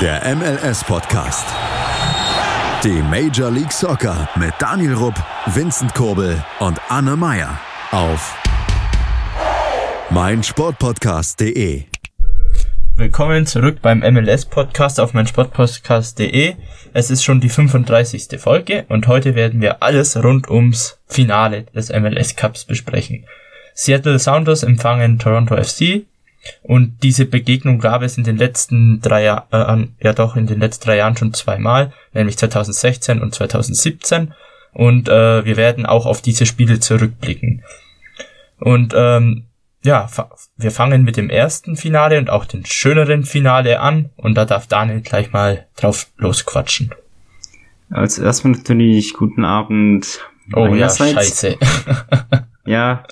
Der MLS-Podcast. Die Major League Soccer mit Daniel Rupp, Vincent Kurbel und Anne Meyer auf meinsportpodcast.de. Willkommen zurück beim MLS-Podcast auf meinsportpodcast.de. Es ist schon die 35. Folge und heute werden wir alles rund ums Finale des MLS Cups besprechen. Seattle Sounders empfangen Toronto FC und diese Begegnung gab es in den letzten drei Jahren, äh, ja doch in den letzten drei Jahren schon zweimal, nämlich 2016 und 2017 und äh, wir werden auch auf diese Spiele zurückblicken. Und ähm, ja, wir fangen mit dem ersten Finale und auch dem schöneren Finale an und da darf Daniel gleich mal drauf losquatschen. Als erstmal natürlich guten Abend. Oh ja, scheiße. ja,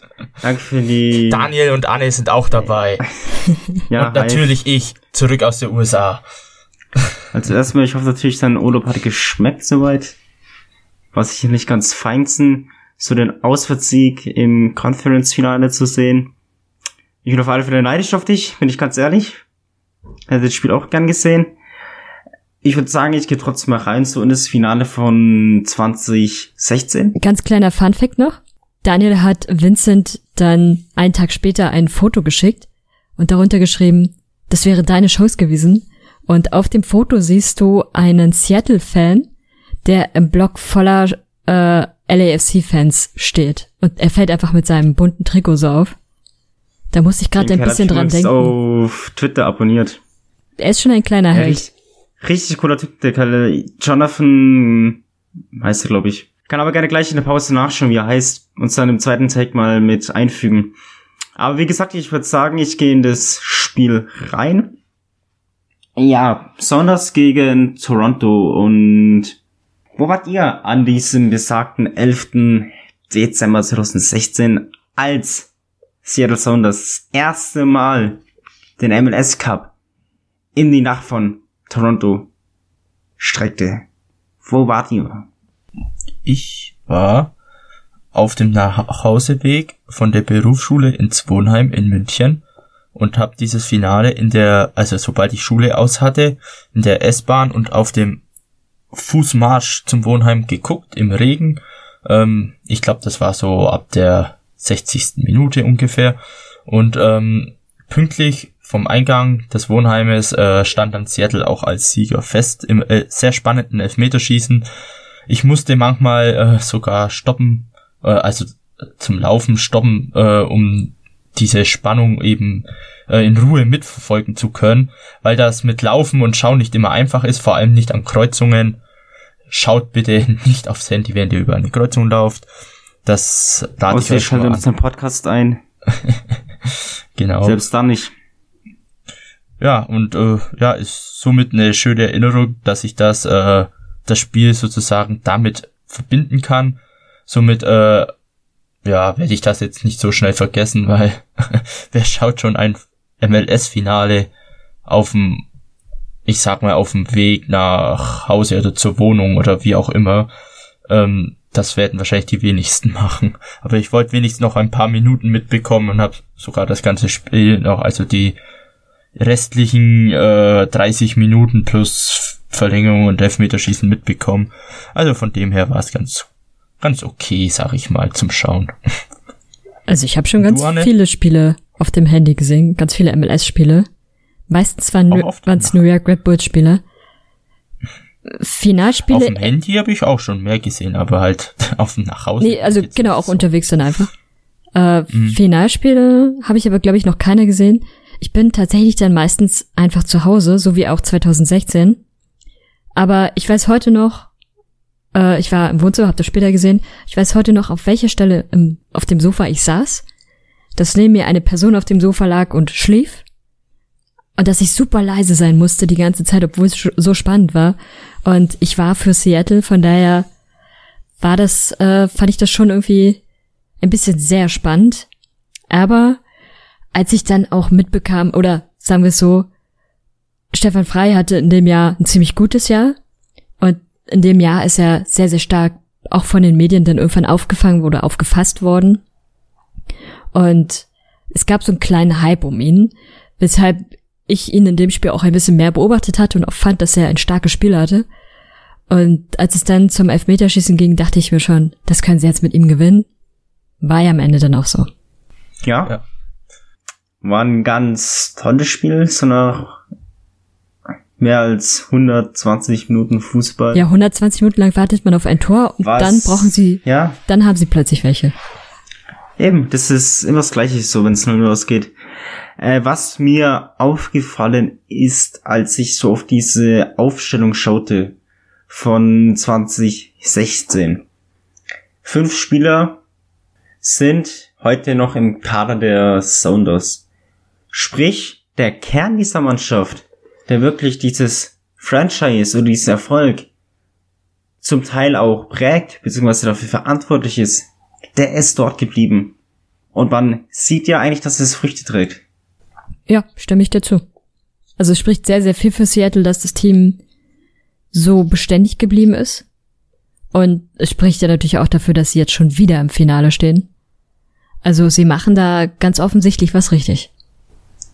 danke für die... Daniel und Anne sind auch dabei. ja, und natürlich hi. ich, zurück aus den USA. Also erstmal, ich hoffe natürlich, dein Urlaub hat geschmeckt soweit. Was ich nicht ganz feinsten, so den Auswärtssieg im Conference-Finale zu sehen. Ich bin auf alle Fälle neidisch auf dich, bin ich ganz ehrlich. Hätte das Spiel auch gern gesehen. Ich würde sagen, ich gehe trotzdem mal rein so in das Finale von 2016. Ganz kleiner Funfact noch. Daniel hat Vincent dann einen Tag später ein Foto geschickt und darunter geschrieben, das wäre deine Chance gewesen. Und auf dem Foto siehst du einen Seattle-Fan, der im Block voller äh, LAFC-Fans steht. Und er fällt einfach mit seinem bunten Trikot so auf. Da musste ich gerade ein bisschen dran denken. auf Twitter abonniert. Er ist schon ein kleiner Held. richtig, richtig cooler Typ, der Kalle. Jonathan heißt er, glaube ich. Kann aber gerne gleich in der Pause nachschauen, wie er heißt, und dann im zweiten Take mal mit einfügen. Aber wie gesagt, ich würde sagen, ich gehe in das Spiel rein. Ja, Saunders gegen Toronto und wo wart ihr an diesem besagten 11. Dezember 2016, als Seattle Sounders das erste Mal den MLS Cup in die Nacht von Toronto streckte. Wo wart ihr? Ich war auf dem Nachhauseweg von der Berufsschule ins Wohnheim in München und habe dieses Finale in der, also sobald ich Schule aus hatte, in der S-Bahn und auf dem Fußmarsch zum Wohnheim geguckt im Regen. Ähm, ich glaube, das war so ab der 60. Minute ungefähr. Und ähm, pünktlich vom Eingang des Wohnheimes äh, stand dann Seattle auch als Sieger fest im äh, sehr spannenden Elfmeterschießen. Ich musste manchmal äh, sogar stoppen, äh, also zum Laufen stoppen, äh, um diese Spannung eben äh, in Ruhe mitverfolgen zu können, weil das mit Laufen und Schauen nicht immer einfach ist, vor allem nicht an Kreuzungen. Schaut bitte nicht aufs Handy, während ihr über eine Kreuzung lauft. Das lade ich euch schaltet uns den Podcast ein. genau. Selbst dann nicht. Ja, und äh, ja, ist somit eine schöne Erinnerung, dass ich das, äh, das Spiel sozusagen damit verbinden kann. Somit, äh, ja, werde ich das jetzt nicht so schnell vergessen, weil wer schaut schon ein MLS-Finale auf dem, ich sag mal, auf dem Weg nach Hause oder zur Wohnung oder wie auch immer. Ähm, das werden wahrscheinlich die wenigsten machen. Aber ich wollte wenigstens noch ein paar Minuten mitbekommen und habe sogar das ganze Spiel noch, also die restlichen äh, 30 Minuten plus Verlängerung und Elfmeterschießen mitbekommen. Also von dem her war es ganz, ganz okay, sag ich mal, zum Schauen. Also ich habe schon ganz du, viele Spiele auf dem Handy gesehen, ganz viele MLS-Spiele. Meistens waren es New York Red Bulls Spiele. Finalspiele. Auf dem Handy habe ich auch schon mehr gesehen, aber halt auf dem Nachhause. Nee, also genau, auch so. unterwegs dann einfach. Äh, mhm. Finalspiele habe ich aber, glaube ich, noch keiner gesehen. Ich bin tatsächlich dann meistens einfach zu Hause, so wie auch 2016. Aber ich weiß heute noch, äh, ich war im Wohnzimmer, habe das später gesehen, ich weiß heute noch, auf welcher Stelle im, auf dem Sofa ich saß, dass neben mir eine Person auf dem Sofa lag und schlief und dass ich super leise sein musste die ganze Zeit, obwohl es so spannend war. Und ich war für Seattle, von daher war das, äh, fand ich das schon irgendwie ein bisschen sehr spannend. Aber als ich dann auch mitbekam, oder sagen wir es so, Stefan Frei hatte in dem Jahr ein ziemlich gutes Jahr. Und in dem Jahr ist er sehr, sehr stark auch von den Medien dann irgendwann aufgefangen oder aufgefasst worden. Und es gab so einen kleinen Hype um ihn, weshalb ich ihn in dem Spiel auch ein bisschen mehr beobachtet hatte und auch fand, dass er ein starkes Spiel hatte. Und als es dann zum Elfmeterschießen ging, dachte ich mir schon, das können sie jetzt mit ihm gewinnen. War ja am Ende dann auch so. Ja. Ja. War ein ganz tolles Spiel, so nach mehr als 120 Minuten Fußball. Ja, 120 Minuten lang wartet man auf ein Tor und Was? dann brauchen sie, Ja, dann haben sie plötzlich welche. Eben, das ist immer das Gleiche so, wenn es 0 losgeht. Äh, was mir aufgefallen ist, als ich so auf diese Aufstellung schaute von 2016. Fünf Spieler sind heute noch im Kader der Sounders. Sprich, der Kern dieser Mannschaft, der wirklich dieses Franchise oder diesen Erfolg zum Teil auch prägt, beziehungsweise dafür verantwortlich ist, der ist dort geblieben. Und man sieht ja eigentlich, dass es Früchte trägt. Ja, stimme ich dir zu. Also es spricht sehr, sehr viel für Seattle, dass das Team so beständig geblieben ist. Und es spricht ja natürlich auch dafür, dass sie jetzt schon wieder im Finale stehen. Also sie machen da ganz offensichtlich was richtig.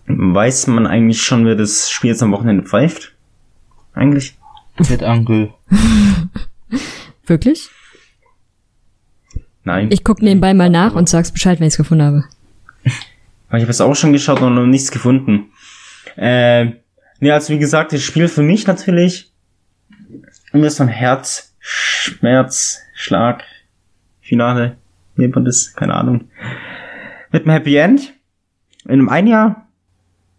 Weiß man eigentlich schon, wer das Spiel jetzt am Wochenende pfeift? Eigentlich? Mit Angel. Wirklich? Nein. Ich guck nebenbei mal nach und sag's Bescheid, wenn ich's gefunden habe. Aber ich habe es auch schon geschaut und noch nichts gefunden. Äh, nee, also wie gesagt, das Spiel für mich natürlich immer so ein Herz, Schmerz, Schlag, Finale, wie nennt man das? Keine Ahnung. Mit einem Happy End. In einem ein Jahr,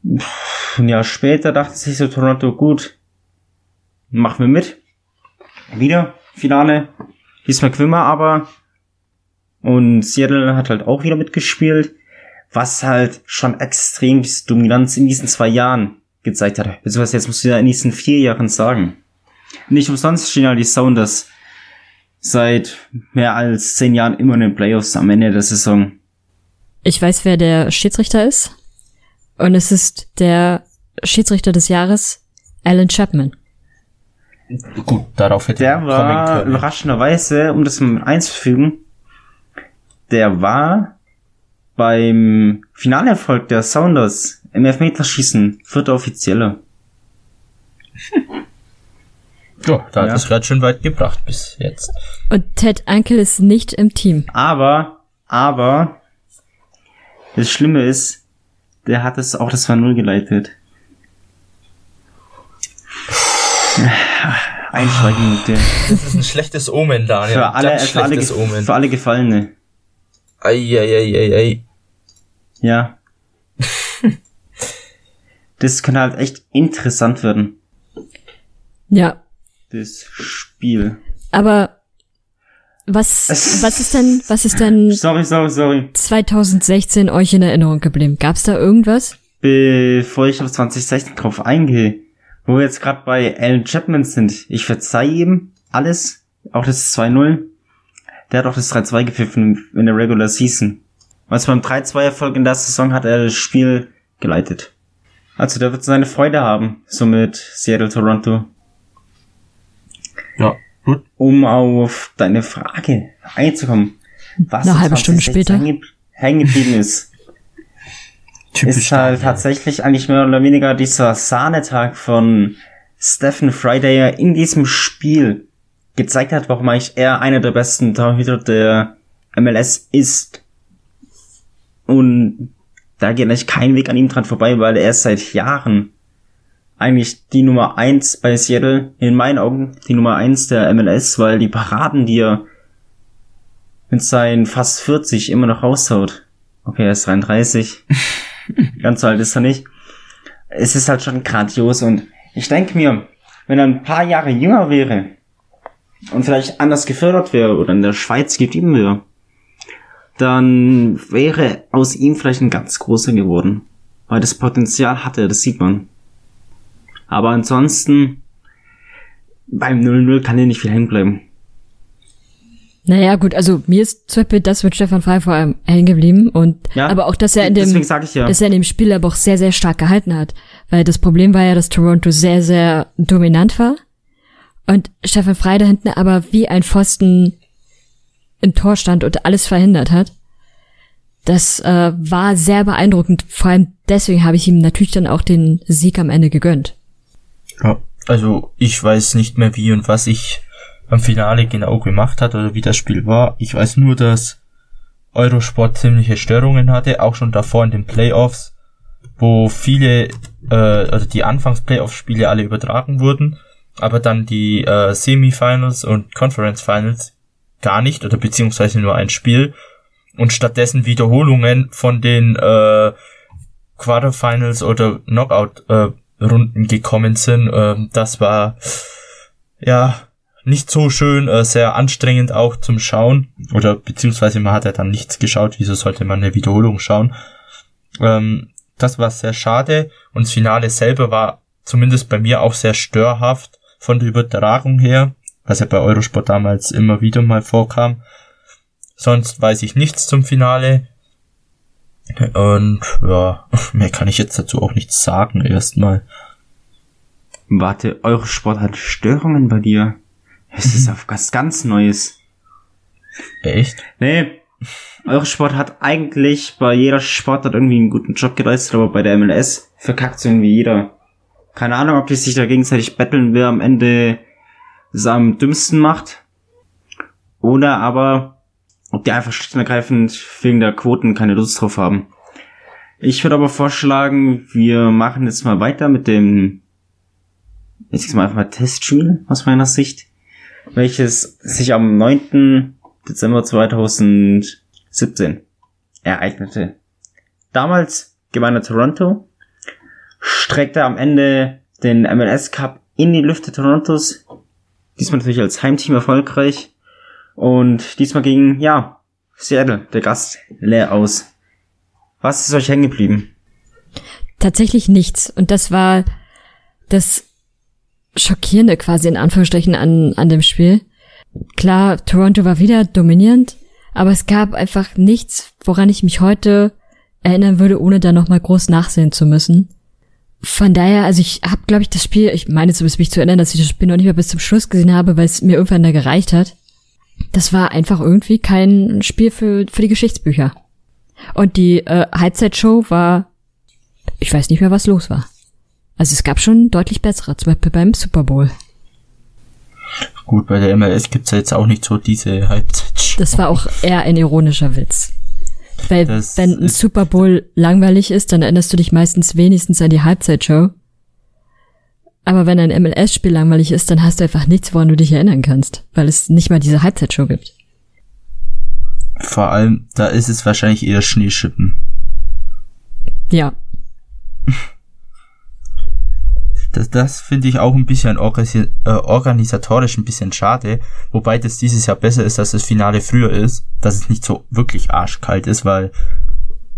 ein Jahr später dachte sich so Toronto, gut, machen wir mit. Wieder, Finale. Diesmal Quimmer aber. Und Seattle hat halt auch wieder mitgespielt was halt schon extrem Dominanz in diesen zwei Jahren gezeigt hat. Beziehungsweise jetzt musst du ja in diesen vier Jahren sagen. Nicht umsonst stehen ja die Sounders seit mehr als zehn Jahren immer in den Playoffs am Ende der Saison. Ich weiß, wer der Schiedsrichter ist. Und es ist der Schiedsrichter des Jahres, Alan Chapman. Gut, darauf hätte Der war überraschenderweise, um das mal einzufügen, der war beim Finalerfolg der Sounders im Elfmeterschießen vierter Offizieller. Ja, da hat Ja. es gerade schon weit gebracht bis jetzt. Und Ted Ankel ist nicht im Team. Aber, aber, das Schlimme ist, der hat es auch das 2-0 geleitet. Einschweigminute. Das ist ein schlechtes Omen, Daniel. Für alle, Ganz für alle, schlechtes Omen. für alle Gefallene. Eieieiei. Ja. das kann halt echt interessant werden, Ja. das Spiel. Aber was, was ist denn, was ist denn Sorry, sorry, sorry. 2016 euch in Erinnerung geblieben? Gab's da irgendwas? Bevor ich auf 2016 drauf eingehe, wo wir jetzt gerade bei Alan Chapman sind, ich verzeih ihm alles, auch das 2-0. Der hat auch das 3-2 gepfiffen in der Regular Season. Also beim 3-2-Erfolg in der Saison hat er das Spiel geleitet. Also der wird seine Freude haben, somit Seattle Toronto. Ja, gut. Um auf deine Frage einzukommen, was Eine in halbe Stunde 2016 später. hängen- geblieben ist. Typisch ist halt tatsächlich eigentlich mehr oder weniger dieser Sahnetag von Stephen Fry, der ja in diesem Spiel gezeigt hat, warum eigentlich er einer der besten Torhüter der MLS ist. Und da geht eigentlich kein Weg an ihm dran vorbei, weil er ist seit Jahren eigentlich die Nummer eins bei Seattle, in meinen Augen die Nummer eins der MLS, weil die Paraden, die er mit seinen fast 40 immer noch raushaut. Okay, er ist 33. Ganz so alt ist er nicht. Es ist halt schon grandios und ich denke mir, wenn er ein paar Jahre jünger wäre und vielleicht anders gefördert wäre oder in der Schweiz geblieben wäre, dann wäre aus ihm vielleicht ein ganz großer geworden. Weil das Potenzial hat er, das sieht man. Aber ansonsten, beim 0-0 kann er nicht viel hängen bleiben. Naja, gut, also mir ist zum Beispiel das mit Stefan Frey vor allem hängen geblieben und Ja, aber auch, dass er in dem, ja. dass er in dem Spiel aber auch sehr, sehr stark gehalten hat. Weil das Problem war ja, dass Toronto sehr, sehr dominant war und Stefan Frey da hinten aber wie ein Pfosten im Tor stand und alles verhindert hat. Das äh, war sehr beeindruckend. Vor allem deswegen habe ich ihm natürlich dann auch den Sieg am Ende gegönnt. Ja, also ich weiß nicht mehr wie und was ich am Finale genau gemacht hat oder wie das Spiel war. Ich weiß nur, dass Eurosport ziemliche Störungen hatte, auch schon davor in den Playoffs, wo viele, äh, also die Anfangs-Playoff-Spiele alle übertragen wurden, aber dann die äh, Semifinals und Conference Finals gar nicht oder beziehungsweise nur ein Spiel und stattdessen Wiederholungen von den äh, Quarterfinals oder Knockout äh, Runden gekommen sind. Äh, das war ja nicht so schön, äh, sehr anstrengend auch zum Schauen. Oder beziehungsweise man hat ja dann nichts geschaut, wieso sollte man eine Wiederholung schauen. Ähm, das war sehr schade und das Finale selber war zumindest bei mir auch sehr störhaft von der Übertragung her, was ja bei Eurosport damals immer wieder mal vorkam. Sonst weiß ich nichts zum Finale. Und ja, mehr kann ich jetzt dazu auch nichts sagen erstmal. Warte, Eurosport hat Störungen bei dir? Es ist auf was ganz Neues. Echt? Nee. Eurosport hat eigentlich bei jeder Sportart irgendwie einen guten Job geleistet, aber bei der MLS verkackt irgendwie jeder. Keine Ahnung, ob die sich da gegenseitig betteln, wer am Ende es am dümmsten macht. Oder aber, die einfach schlicht und ergreifend wegen der Quoten keine Lust drauf haben. Ich würde aber vorschlagen, wir machen jetzt mal weiter mit dem, jetzt mal einfach mal Testspiel aus meiner Sicht welches sich am 9. Dezember 2017 ereignete. Damals er Toronto, streckte am Ende den MLS Cup in die Lüfte Torontos, diesmal natürlich als Heimteam erfolgreich und diesmal ging, ja, Seattle, der Gast, leer aus. Was ist euch hängen geblieben? Tatsächlich nichts. Und das war das Schockierende quasi in Anführungsstrichen an, an dem Spiel. Klar, Toronto war wieder dominierend, aber es gab einfach nichts, woran ich mich heute erinnern würde, ohne da nochmal groß nachsehen zu müssen. Von daher, also ich habe, glaube ich, das Spiel, ich meine zumindest mich zu erinnern, dass ich das Spiel noch nicht mal bis zum Schluss gesehen habe, weil es mir irgendwann da gereicht hat. Das war einfach irgendwie kein Spiel für, für die Geschichtsbücher. Und die äh, Halbzeitshow war, ich weiß nicht mehr, was los war. Also es gab schon deutlich bessere, zum Beispiel beim Super Bowl. Gut, bei der MLS gibt's ja jetzt auch nicht so diese Halbzeitshow. Das war auch eher ein ironischer Witz. Weil das wenn ein Super Bowl langweilig ist, dann erinnerst du dich meistens wenigstens an die Halbzeitshow. Aber wenn ein MLS-Spiel langweilig ist, dann hast du einfach nichts, woran du dich erinnern kannst, weil es nicht mal diese Halbzeitshow gibt. Vor allem, da ist es wahrscheinlich eher Schneeschippen. Ja. Das, das finde ich auch ein bisschen äh, organisatorisch ein bisschen schade, wobei das dieses Jahr besser ist, dass das Finale früher ist, dass es nicht so wirklich arschkalt ist, weil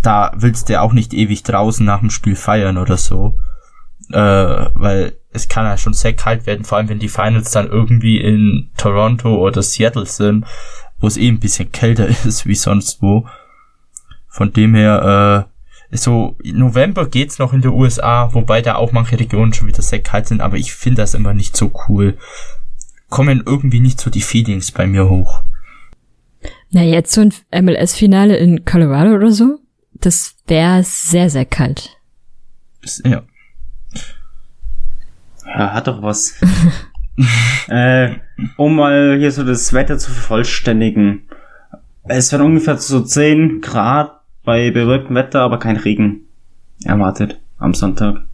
da willst du auch nicht ewig draußen nach dem Spiel feiern oder so. Äh, weil es kann ja schon sehr kalt werden, vor allem wenn die Finals dann irgendwie in Toronto oder Seattle sind, wo es eh ein bisschen kälter ist wie sonst wo. Von dem her, äh, so November geht's noch in der USA, wobei da auch manche Regionen schon wieder sehr kalt sind, aber ich finde das immer nicht so cool. Kommen irgendwie nicht so die Feelings bei mir hoch. Na, jetzt so ein MLS-Finale in Colorado oder so, das wäre sehr, sehr kalt. Ja. Ja, hat doch was. äh, um mal hier so das Wetter zu vervollständigen. Es werden ungefähr so 10 Grad bei bewölktem Wetter, aber kein Regen erwartet am Sonntag.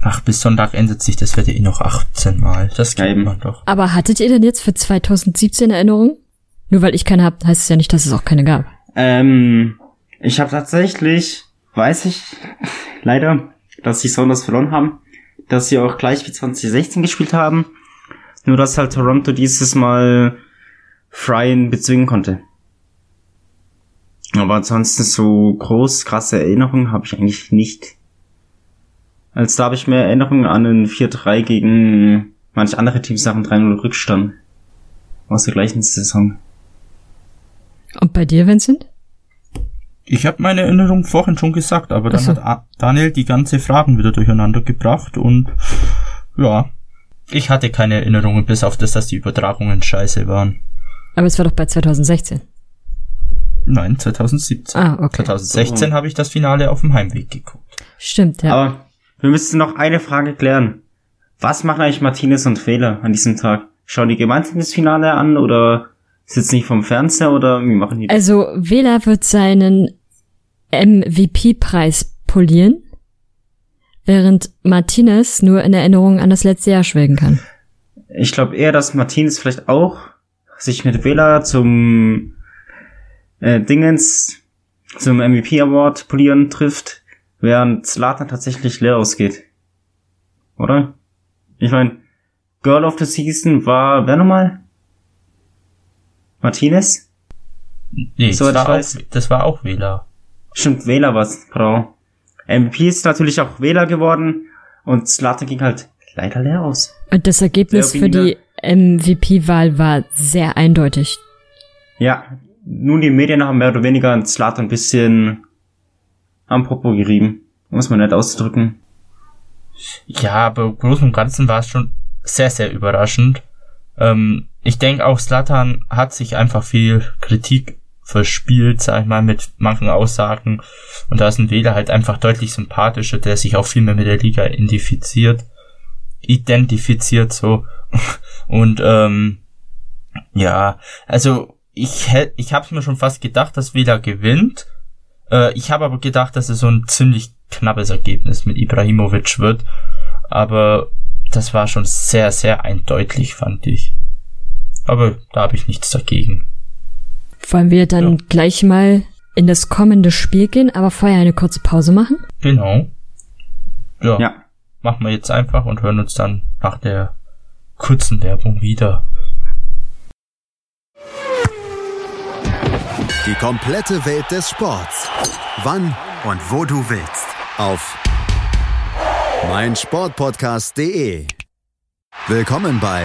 Ach, bis Sonntag ändert sich das Wetter eh noch 18 Mal. Das kennt man doch. Aber hattet ihr denn jetzt für 2017 Erinnerungen? Nur weil ich keine hab, heißt es ja nicht, dass es auch keine gab. Ähm, ich habe tatsächlich, weiß ich leider, dass die Sounders verloren haben, dass sie auch gleich wie 2016 gespielt haben. Nur dass halt Toronto dieses Mal freien bezwingen konnte. Aber ansonsten so groß, krasse Erinnerungen habe ich eigentlich nicht. Als da habe ich mehr Erinnerungen an einen 4-3 gegen manche andere Teams nach einem 3-0 Rückstand. Aus der gleichen Saison. Und bei dir, Vincent? Ich habe meine Erinnerung vorhin schon gesagt, aber dann so. hat Daniel die ganze Fragen wieder durcheinander gebracht und ja, ich hatte keine Erinnerungen, bis auf das, dass die Übertragungen scheiße waren. Aber es war doch bei 2016. Nein, 2017. Ah, okay. 2016 habe ich das Finale auf dem Heimweg geguckt. Stimmt, ja. Aber wir müssen noch eine Frage klären. Was machen eigentlich Martinez und Fehler an diesem Tag? Schauen die gemeinsam das Finale an oder sitzen nicht vom Fernseher oder wie machen die das? Also Vela wird seinen MVP-Preis polieren, während Martinez nur in Erinnerung an das letzte Jahr schwelgen kann. Ich glaube eher, dass Martinez vielleicht auch sich mit Vela zum äh, Dingens, zum MVP Award polieren trifft, während Zlatan tatsächlich leer ausgeht. Oder? Ich meine, Girl of the Season war, wer nochmal? Martinez? Nee, So, das, war auch, das war auch Wähler. Stimmt, Wähler war's, Frau. MVP ist natürlich auch Wähler geworden und Zlatan ging halt leider leer aus. Und das Ergebnis für die MVP-Wahl war sehr eindeutig. Ja, nun die Medien haben mehr oder weniger Zlatan ein bisschen am Popo gerieben. Muss man nicht ausdrücken. Ja, aber im Großen und Ganzen war es schon sehr, sehr überraschend. Ähm, ich denke auch, Slatan hat sich einfach viel Kritik verspielt, sag ich mal, mit manchen Aussagen. Und da ist ein Wähler halt einfach deutlich sympathischer, der sich auch viel mehr mit der Liga identifiziert. Identifiziert so. Und ähm, ja, also ich hätte, ich habe mir schon fast gedacht, dass Wähler gewinnt. Äh, ich habe aber gedacht, dass es so ein ziemlich knappes Ergebnis mit Ibrahimovic wird. Aber das war schon sehr, sehr eindeutig, fand ich. Aber da habe ich nichts dagegen. Wollen wir dann Ja. gleich mal in das kommende Spiel gehen, aber vorher eine kurze Pause machen? Genau. Ja, Ja. machen wir jetzt einfach und hören uns dann nach der kurzen Werbung wieder. Die komplette Welt des Sports. Wann und wo du willst. Auf meinsportpodcast.de. Willkommen bei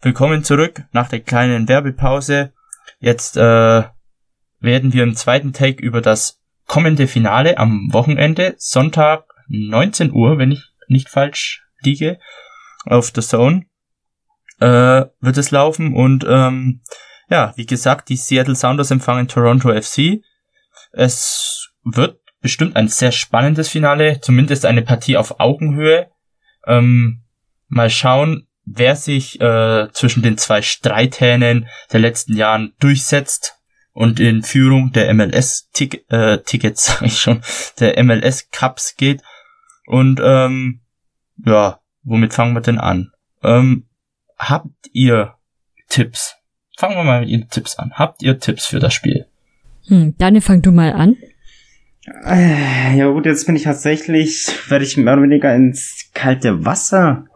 Willkommen zurück nach der kleinen Werbepause. Jetzt äh, werden wir im zweiten Take über das kommende Finale am Wochenende, Sonntag 19 Uhr, wenn ich nicht falsch liege, auf The Zone äh, wird es laufen und ähm, ja, wie gesagt, die Seattle Sounders empfangen Toronto FC. Es wird bestimmt ein sehr spannendes Finale, zumindest eine Partie auf Augenhöhe. Ähm, mal schauen, wer sich äh, zwischen den zwei Streithähnen der letzten Jahren durchsetzt und in Führung der MLS-Tickets, äh, Tickets, sag ich schon, der MLS-Cups geht. Und ähm, ja, womit fangen wir denn an? Ähm, habt ihr Tipps? Fangen wir mal mit Ihren Tipps an. Habt ihr Tipps für das Spiel? Hm, Daniel, fang du mal an. Äh, Ja gut, jetzt bin ich tatsächlich, werde ich mehr oder weniger ins kalte Wasser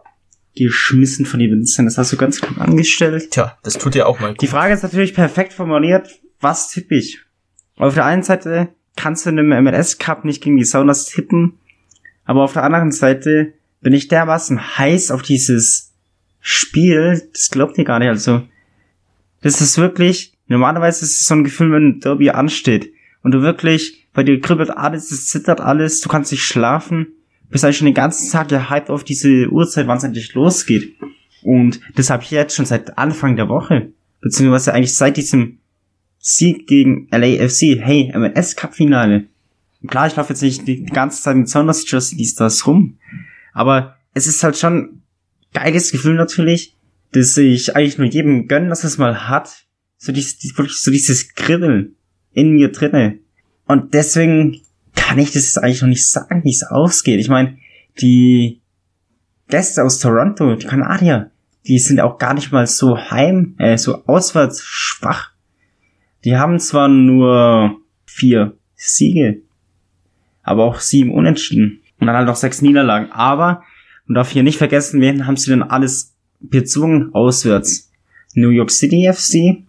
geschmissen von die Vincent. Das hast du ganz gut angestellt. Tja, das tut ihr auch mal Die Frage ist natürlich perfekt formuliert. Was tippe ich? Auf der einen Seite kannst du in einem MLS Cup nicht gegen die Sounders tippen, aber auf der anderen Seite bin ich dermaßen heiß auf dieses Spiel, das glaubt ihr gar nicht. Also, das ist wirklich, normalerweise ist es so ein Gefühl, wenn ein Derby ansteht und du wirklich, bei dir kribbelt alles, es zittert alles, du kannst nicht schlafen, bist eigentlich schon den ganzen Tag gehypt auf diese Uhrzeit, wann es endlich losgeht. Und das habe ich jetzt schon seit Anfang der Woche, beziehungsweise eigentlich seit diesem Sieg gegen LAFC. Hey, MLS Cup Finale. Klar, ich laufe jetzt nicht die ganze Zeit mit Sounders Jersey dies, das rum. Aber es ist halt schon geiles Gefühl natürlich, dass ich eigentlich nur jedem gönnen, dass es mal hat. So dieses, die- wirklich so dieses Kribbeln in mir drinne. Und deswegen kann ich das jetzt eigentlich noch nicht sagen, wie es ausgeht. Ich meine, die Gäste aus Toronto, die Kanadier, die sind auch gar nicht mal so heim, äh, so auswärts schwach. Die haben zwar nur vier Siege, aber auch sieben Unentschieden und dann halt noch sechs Niederlagen. Aber, man darf hier nicht vergessen, wen haben sie denn alles bezwungen auswärts? New York City FC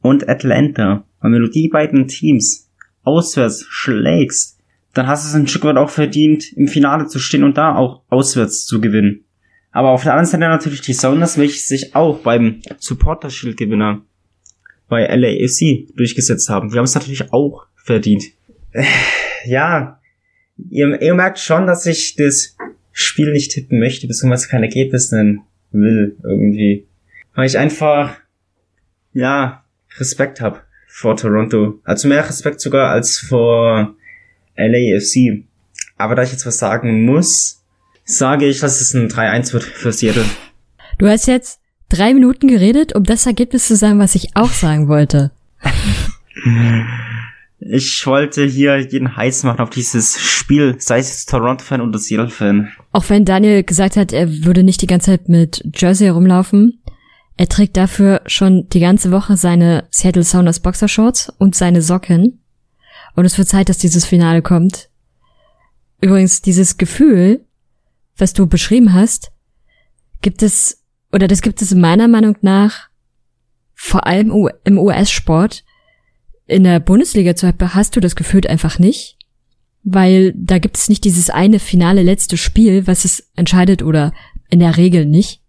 und Atlanta. Und wenn du die beiden Teams auswärts schlägst, dann hast du es ein Stück weit auch verdient, im Finale zu stehen und da auch auswärts zu gewinnen. Aber auf der anderen Seite natürlich die Sounders, welche sich auch beim Supporter Shield Gewinner bei LAFC durchgesetzt haben. Die haben es natürlich auch verdient. Ja, ihr, ihr merkt schon, dass ich das Spiel nicht tippen möchte, beziehungsweise kein Ergebnis nennen will, irgendwie. Weil ich einfach, ja, Respekt hab vor Toronto. Also mehr Respekt sogar als vor LAFC. Aber da ich jetzt was sagen muss, sage ich, dass es ein 3-1 wird für Seattle. Du hast jetzt drei Minuten geredet, um das Ergebnis zu sagen, was ich auch sagen wollte. Ich wollte hier jeden heiß machen auf dieses Spiel, sei es Toronto-Fan oder Seattle-Fan. Auch wenn Daniel gesagt hat, er würde nicht die ganze Zeit mit Jersey herumlaufen, er trägt dafür schon die ganze Woche seine Seattle Sounders Boxershorts und seine Socken. Und es wird Zeit, dass dieses Finale kommt. Übrigens, dieses Gefühl, was du beschrieben hast, gibt es, oder das gibt es meiner Meinung nach vor allem im US-Sport. In der Bundesliga zum Beispiel hast du das Gefühl einfach nicht, weil da gibt es nicht dieses eine finale letzte Spiel, was es entscheidet oder in der Regel nicht,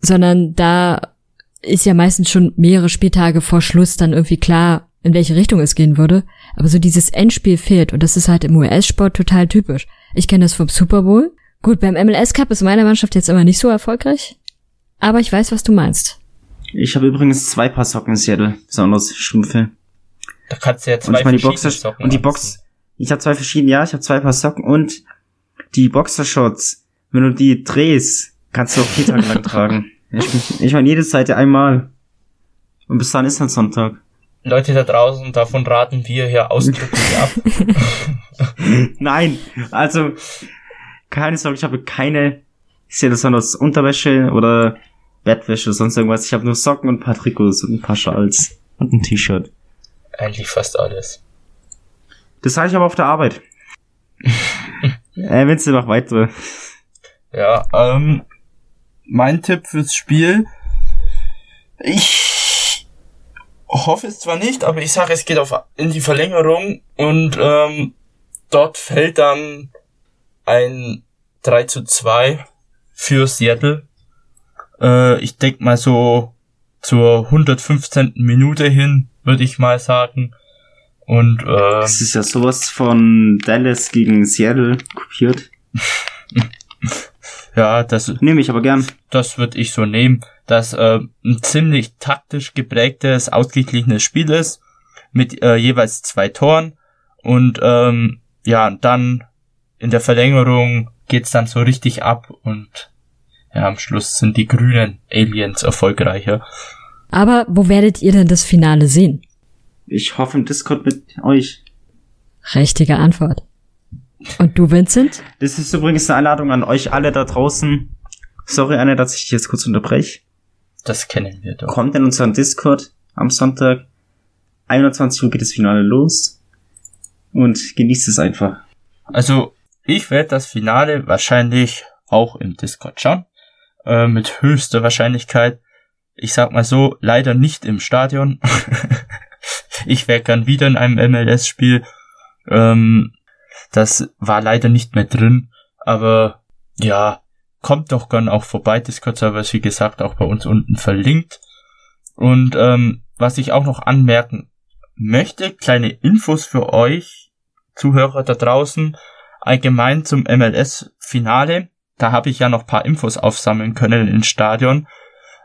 sondern da ist ja meistens schon mehrere Spieltage vor Schluss dann irgendwie klar, in welche Richtung es gehen würde. Aber so dieses Endspiel fehlt und das ist halt im US-Sport total typisch. Ich kenne das vom Super Bowl. Gut, beim MLS Cup ist meine Mannschaft jetzt immer nicht so erfolgreich. Aber ich weiß, was du meinst. Ich habe übrigens zwei Paar Socken in Seattle, besonders Strümpfe. Da kannst du ja zwei und ich meine, die verschiedene Boxer Socken und die anziehen. Box. Ich habe zwei verschiedene, ja, ich habe zwei Paar Socken und die Boxershorts. Wenn du die drehst, kannst du auch vier Tage lang tragen. Ich, ich meine, jede Seite einmal. Und bis dann ist dann Sonntag. Leute da draußen, davon raten wir hier ausdrücklich ab. Nein, also keine Sorge, ich habe keine Seattle Sounders Unterwäsche oder Bettwäsche oder sonst irgendwas. Ich habe nur Socken und ein paar Trikots und ein paar Schals und ein T-Shirt. Eigentlich fast alles. Das sage ich aber auf der Arbeit. äh, wenn's noch weitere. Ja, ähm, mein Tipp fürs Spiel. Ich hoffe es zwar nicht, aber ich sage, es geht auf in die Verlängerung und ähm, dort fällt dann ein 3 zu 2 für Seattle. Äh, ich denk mal so zur 115. Minute hin, würde ich mal sagen. Und äh, Das ist ja sowas von Dallas gegen Seattle kopiert. ja, das Nehme ich aber gern. das würde ich so nehmen, dass äh, ein ziemlich taktisch geprägtes, ausgeglichenes Spiel ist, mit äh, jeweils zwei Toren und ähm, ja, dann in der Verlängerung geht's dann so richtig ab und ja, am Schluss sind die grünen Aliens erfolgreicher. Aber wo werdet ihr denn das Finale sehen? Ich hoffe im Discord mit euch. Richtige Antwort. Und du, Vincent? Das ist übrigens eine Einladung an euch alle da draußen. Sorry, Anne, dass ich dich jetzt kurz unterbreche. Das kennen wir doch. Kommt in unseren Discord am Sonntag. 21 Uhr geht das Finale los. Und genießt es einfach. Also, ich werde das Finale wahrscheinlich auch im Discord schauen. Äh, mit höchster Wahrscheinlichkeit. Ich sag mal so, leider nicht im Stadion. ich wäre gern wieder in einem MLS-Spiel. Ähm, das war leider nicht mehr drin. Aber ja, kommt doch gern auch vorbei. Discord-Server ist wie gesagt auch bei uns unten verlinkt. Und ähm, was ich auch noch anmerken möchte, kleine Infos für euch, Zuhörer da draußen, allgemein zum MLS-Finale. Da habe ich ja noch paar Infos aufsammeln können ins Stadion.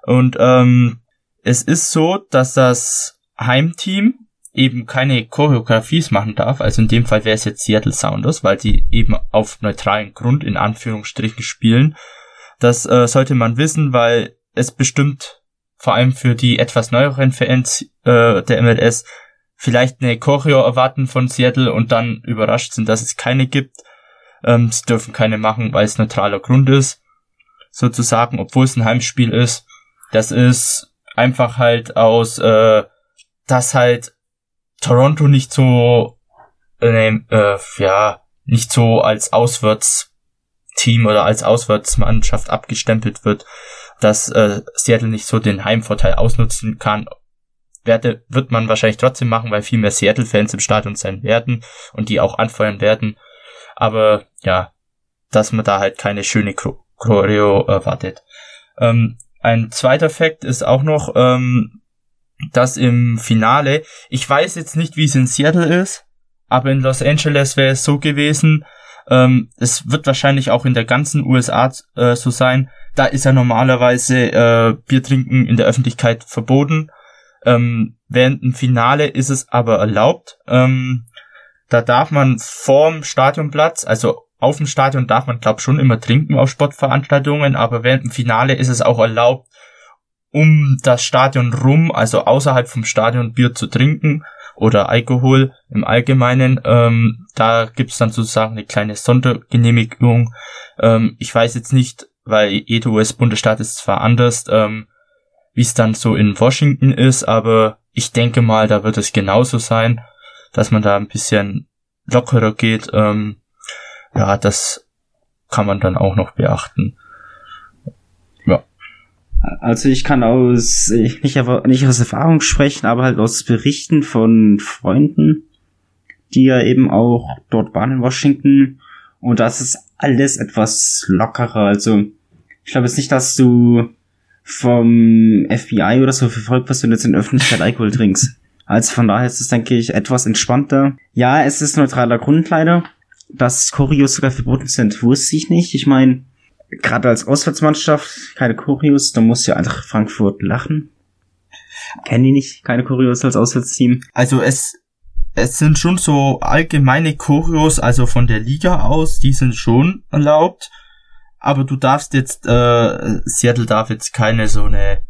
Und ähm, es ist so, dass das Heimteam eben keine Choreografies machen darf. Also in dem Fall wäre es jetzt Seattle Sounders, weil die eben auf neutralen Grund in Anführungsstrichen spielen. Das äh, sollte man wissen, weil es bestimmt vor allem für die etwas neueren Fans äh, der MLS vielleicht eine Choreo erwarten von Seattle und dann überrascht sind, dass es keine gibt. Ähm, sie dürfen keine machen, weil es neutraler Grund ist, sozusagen, obwohl es ein Heimspiel ist. Das ist einfach halt aus, äh, dass halt Toronto nicht so, äh, äh, ja, nicht so als Auswärtsteam oder als Auswärtsmannschaft abgestempelt wird, dass äh, Seattle nicht so den Heimvorteil ausnutzen kann. werde, wird man wahrscheinlich trotzdem machen, weil viel mehr Seattle-Fans im Stadion sein werden und die auch anfeuern werden. Aber ja, dass man da halt keine schöne Choreo erwartet. Ähm, ein zweiter Fakt ist auch noch, ähm, dass im Finale, ich weiß jetzt nicht, wie es in Seattle ist, aber in Los Angeles wäre es so gewesen, ähm, es wird wahrscheinlich auch in der ganzen USA äh, so sein, da ist ja normalerweise äh, Bier trinken in der Öffentlichkeit verboten. Ähm, während dem Finale ist es aber erlaubt. Ähm, da darf man vorm Stadionplatz, also auf dem Stadion darf man, glaube schon immer trinken auf Sportveranstaltungen, aber während dem Finale ist es auch erlaubt, um das Stadion rum, also außerhalb vom Stadion Bier zu trinken oder Alkohol im Allgemeinen. Ähm, da gibt's dann sozusagen eine kleine Sondergenehmigung. Ähm, ich weiß jetzt nicht, weil jeder US-Bundesstaat ist zwar anders, ähm, wie es dann so in Washington ist, aber ich denke mal, da wird es genauso sein, dass man da ein bisschen lockerer geht. Ähm, ja, das kann man dann auch noch beachten. Also ich kann aus, nicht, nicht aus Erfahrung sprechen, aber halt aus Berichten von Freunden, die ja eben auch dort waren in Washington. Und das ist alles etwas lockerer. Also ich glaube jetzt nicht, dass du vom FBI oder so verfolgt wirst, wenn du jetzt in Öffentlichkeit Alkohol trinkst. Also von daher ist es, denke ich, etwas entspannter. Ja, es ist neutraler Grund leider dass Choreos sogar verboten sind, wusste ich nicht. Ich meine, gerade als Auswärtsmannschaft keine Choreos, da muss ja einfach Frankfurt lachen. Kennen die nicht, keine Choreos als Auswärtsteam? Also es, es sind schon so allgemeine Choreos, also von der Liga aus, die sind schon erlaubt. Aber du darfst jetzt, äh, Seattle darf jetzt keine so eine,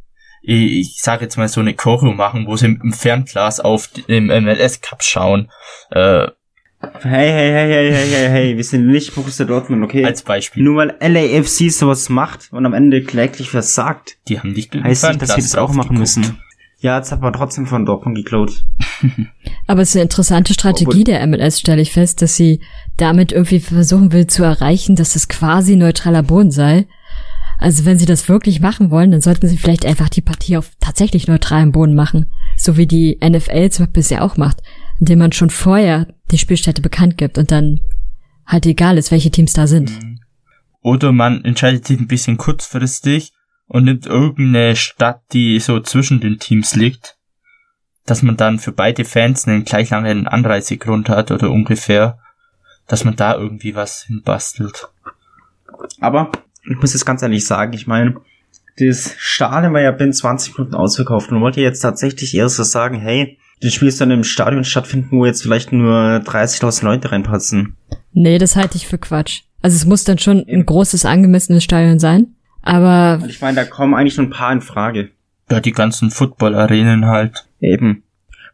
ich sag jetzt mal so eine Choreo machen, wo sie im Fernglas auf dem MLS Cup schauen. Äh, Hey, hey, hey, hey, hey, hey, hey, wir sind nicht Borussia Dortmund, okay? Als Beispiel. Nur weil LAFC sowas macht und am Ende kläglich versagt. Die haben nicht Heißt nicht, dass wir das auch machen müssen. Ja, jetzt hat man trotzdem von Dortmund geklaut. Aber es ist eine interessante Strategie der MLS, stelle ich fest, dass sie damit irgendwie versuchen will zu erreichen, dass es quasi neutraler Boden sei. Also wenn sie das wirklich machen wollen, dann sollten sie vielleicht einfach die Partie auf tatsächlich neutralem Boden machen. So wie die NFL zum Beispiel bisher auch macht indem man schon vorher die Spielstätte bekannt gibt und dann halt egal ist, welche Teams da sind. Mhm. Oder man entscheidet sich ein bisschen kurzfristig und nimmt irgendeine Stadt, die so zwischen den Teams liegt, dass man dann für beide Fans einen gleich langen Anreisegrund hat oder ungefähr, dass man da irgendwie was hinbastelt. Aber ich muss jetzt ganz ehrlich sagen, ich meine, das Stadion war ja binnen 20 Minuten ausverkauft und wollte jetzt tatsächlich erst so sagen, hey, das Spiel ist dann im Stadion stattfinden, wo jetzt vielleicht nur 30.000 Leute reinpassen. Nee, das halte ich für Quatsch. Also es muss dann schon ein großes, angemessenes Stadion sein. Aber. ich meine, da kommen eigentlich nur ein paar in Frage. Ja, die ganzen Football-Arenen halt. Eben.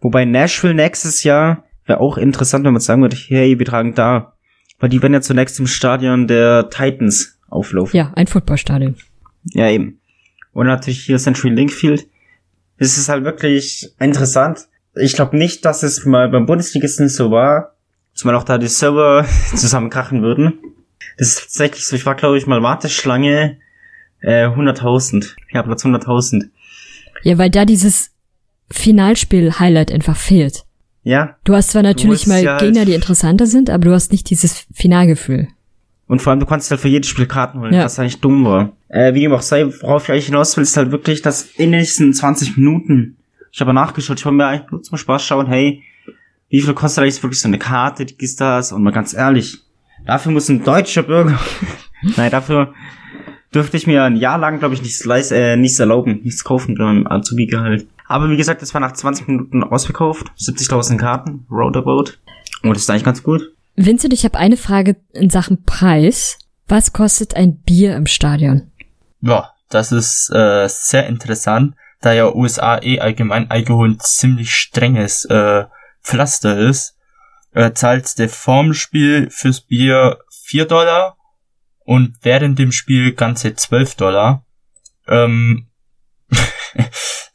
Wobei Nashville nächstes Jahr wäre auch interessant, wenn man sagen würde, hey, wir tragen da. Weil die werden ja zunächst im Stadion der Titans auflaufen. Ja, ein Footballstadion. Ja, eben. Und natürlich hier Century Linkfield. Es ist halt wirklich interessant, ich glaube nicht, dass es mal beim Bundesligisten so war, dass man auch da die Server zusammenkrachen würden. Das ist tatsächlich so, ich war glaube ich mal Warteschlange äh, 100.000. Ja, Platz 100.000. Ja, weil da dieses Finalspiel-Highlight einfach fehlt. Ja. Du hast zwar natürlich mal ja Gegner, die interessanter sind, aber du hast nicht dieses Finalgefühl. Und vor allem, du kannst halt für jedes Spiel Karten holen, ja. was eigentlich dumm war. Äh, wie dem auch sei, worauf ich eigentlich hinaus will, ist halt wirklich, dass in den nächsten 20 Minuten ich habe nachgeschaut, ich wollte mir eigentlich nur zum Spaß schauen, hey, wie viel kostet eigentlich wirklich so eine Karte, die ist das? Und mal ganz ehrlich, dafür muss ein deutscher Bürger, nein, dafür dürfte ich mir ein Jahr lang, glaube ich, nichts, leis äh, nichts erlauben, nichts kaufen, sondern Azubi-Gehalt. Aber wie gesagt, das war nach 20 Minuten ausverkauft, 70.000 Karten, Roundabout. Und das ist eigentlich ganz gut. Vincent, ich habe eine Frage in Sachen Preis. Was kostet ein Bier im Stadion? Ja, das ist äh, sehr interessant da ja USA eh allgemein Alkohol ein ziemlich strenges äh, Pflaster ist, äh, zahlt der vorm Spiel fürs Bier 4 Dollar und während dem Spiel ganze 12 Dollar. Ähm,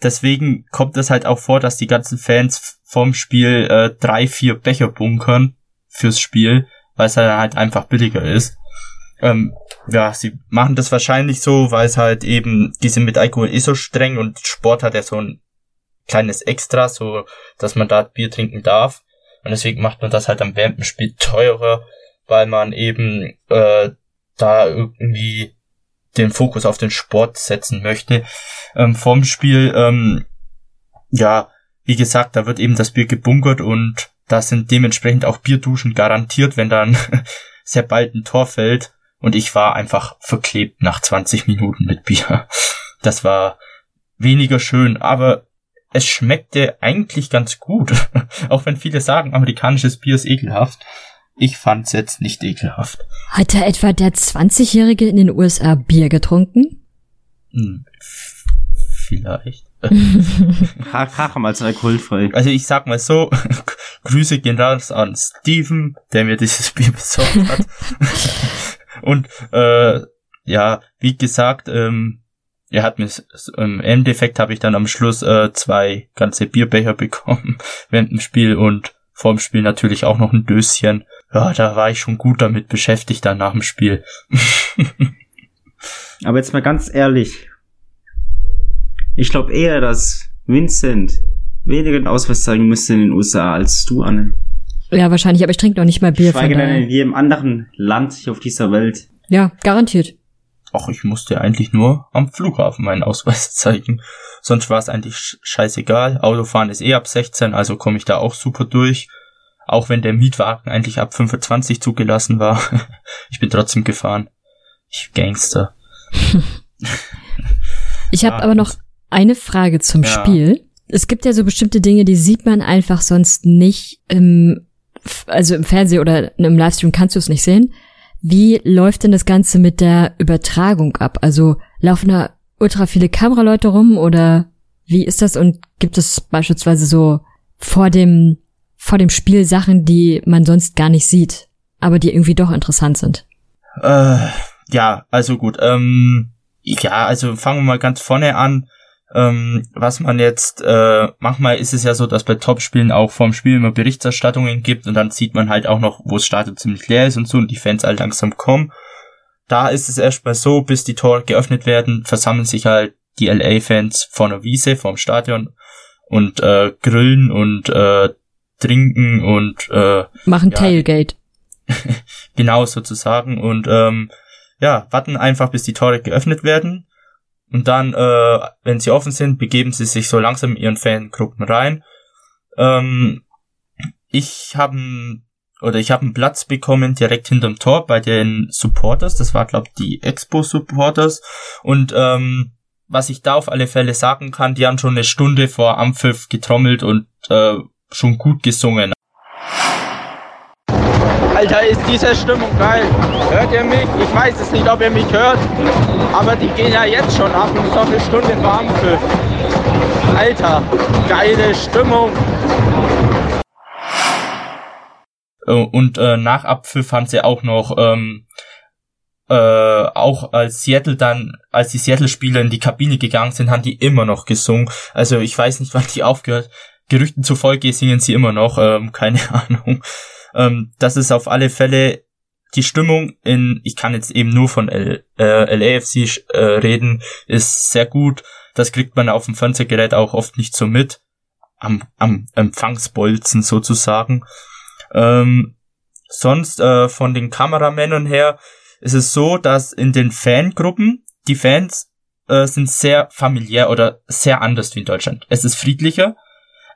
deswegen kommt es halt auch vor, dass die ganzen Fans vorm Spiel äh, drei, vier Becher bunkern fürs Spiel, weil es halt einfach billiger ist. Ähm, ja, sie machen das wahrscheinlich so, weil es halt eben, die sind mit Alkohol eh so streng und Sport hat ja so ein kleines Extra, so dass man da Bier trinken darf. Und deswegen macht man das halt am während dem Spiel teurer, weil man eben äh, da irgendwie den Fokus auf den Sport setzen möchte. Ähm, vorm Spiel, ähm, ja, wie gesagt, da wird eben das Bier gebunkert und da sind dementsprechend auch Bierduschen garantiert, wenn dann sehr bald ein Tor fällt. Und ich war einfach verklebt nach 20 Minuten mit Bier. Das war weniger schön, aber es schmeckte eigentlich ganz gut. Auch wenn viele sagen, amerikanisches Bier ist ekelhaft. Ich fand's jetzt nicht ekelhaft. Hat da etwa der 20-Jährige in den USA Bier getrunken? Hm, vielleicht. Kachem als alkoholfrei. Also ich sag mal so, Grüße gehen raus an Steven, der mir dieses Bier besorgt hat. Und äh, ja, wie gesagt, ähm, er hat mir im Endeffekt habe ich dann am Schluss äh, zwei ganze Bierbecher bekommen während dem Spiel und vorm Spiel natürlich auch noch ein Döschen. Ja, da war ich schon gut damit beschäftigt dann nach dem Spiel. Aber jetzt mal ganz ehrlich. Ich glaube eher, dass Vincent weniger den Ausweis zeigen müsste in den USA als du, Anne. Ja, wahrscheinlich, aber ich trinke noch nicht mal Bier. Schweige denn in jedem anderen Land hier auf dieser Welt. Ja, garantiert. Ach, ich musste eigentlich nur am Flughafen meinen Ausweis zeigen. Sonst war es eigentlich scheißegal. Autofahren ist eh ab 16, also komme ich da auch super durch. Auch wenn der Mietwagen eigentlich ab 25 zugelassen war. ich bin trotzdem gefahren. Ich Gangster. ich habe ja, aber noch eine Frage zum ja. Spiel. Es gibt ja so bestimmte Dinge, die sieht man einfach sonst nicht im, also im Fernsehen oder im Livestream kannst du es nicht sehen. Wie läuft denn das Ganze mit der Übertragung ab? Also laufen da ultra viele Kameraleute rum oder wie ist das? Und gibt es beispielsweise so vor dem, vor dem Spiel Sachen, die man sonst gar nicht sieht, aber die irgendwie doch interessant sind? Äh, ja, also gut. Ähm, ja, also fangen wir mal ganz vorne an. Ähm, was man jetzt, äh, manchmal ist es ja so, dass bei Topspielen auch vorm Spiel immer Berichterstattungen gibt und dann sieht man halt auch noch, wo das Stadion ziemlich leer ist und so und die Fans halt langsam kommen. Da ist es erstmal so, bis die Tore geöffnet werden, versammeln sich halt die LA-Fans vor einer Wiese, vorm Stadion und äh, grillen und äh, trinken und äh, machen ja, Tailgate. genau sozusagen und ähm, ja, warten einfach, bis die Tore geöffnet werden und dann, äh, wenn sie offen sind, begeben sie sich so langsam in ihren Fangruppen rein. Ähm, ich habe oder ich habe einen Platz bekommen direkt hinterm Tor bei den Supporters. Das war, glaube die Expo Supporters. Und ähm, was ich da auf alle Fälle sagen kann, die haben schon eine Stunde vor Ampfiff getrommelt und äh, schon gut gesungen. Alter, ist diese Stimmung geil. Hört ihr mich? Ich weiß es nicht, ob ihr mich hört, aber die gehen ja jetzt schon ab und noch eine Stunde warm für. Alter, geile Stimmung. Äh, und äh, nach Abpfiff haben sie auch noch ähm, äh, auch als Seattle dann, als die Seattle-Spieler in die Kabine gegangen sind, haben die immer noch gesungen. Also ich weiß nicht, wann die aufgehört. Gerüchten zufolge singen sie immer noch, ähm, keine Ahnung. Ähm, das ist auf alle Fälle die Stimmung in, ich kann jetzt eben nur von L, äh, LAFC äh, reden, ist sehr gut. Das kriegt man auf dem Fernsehgerät auch oft nicht so mit. Am, am Empfangsbolzen sozusagen. Ähm, sonst äh, von den Kameramännern her ist es so, dass in den Fangruppen die Fans äh, sind sehr familiär oder sehr anders wie in Deutschland. Es ist friedlicher.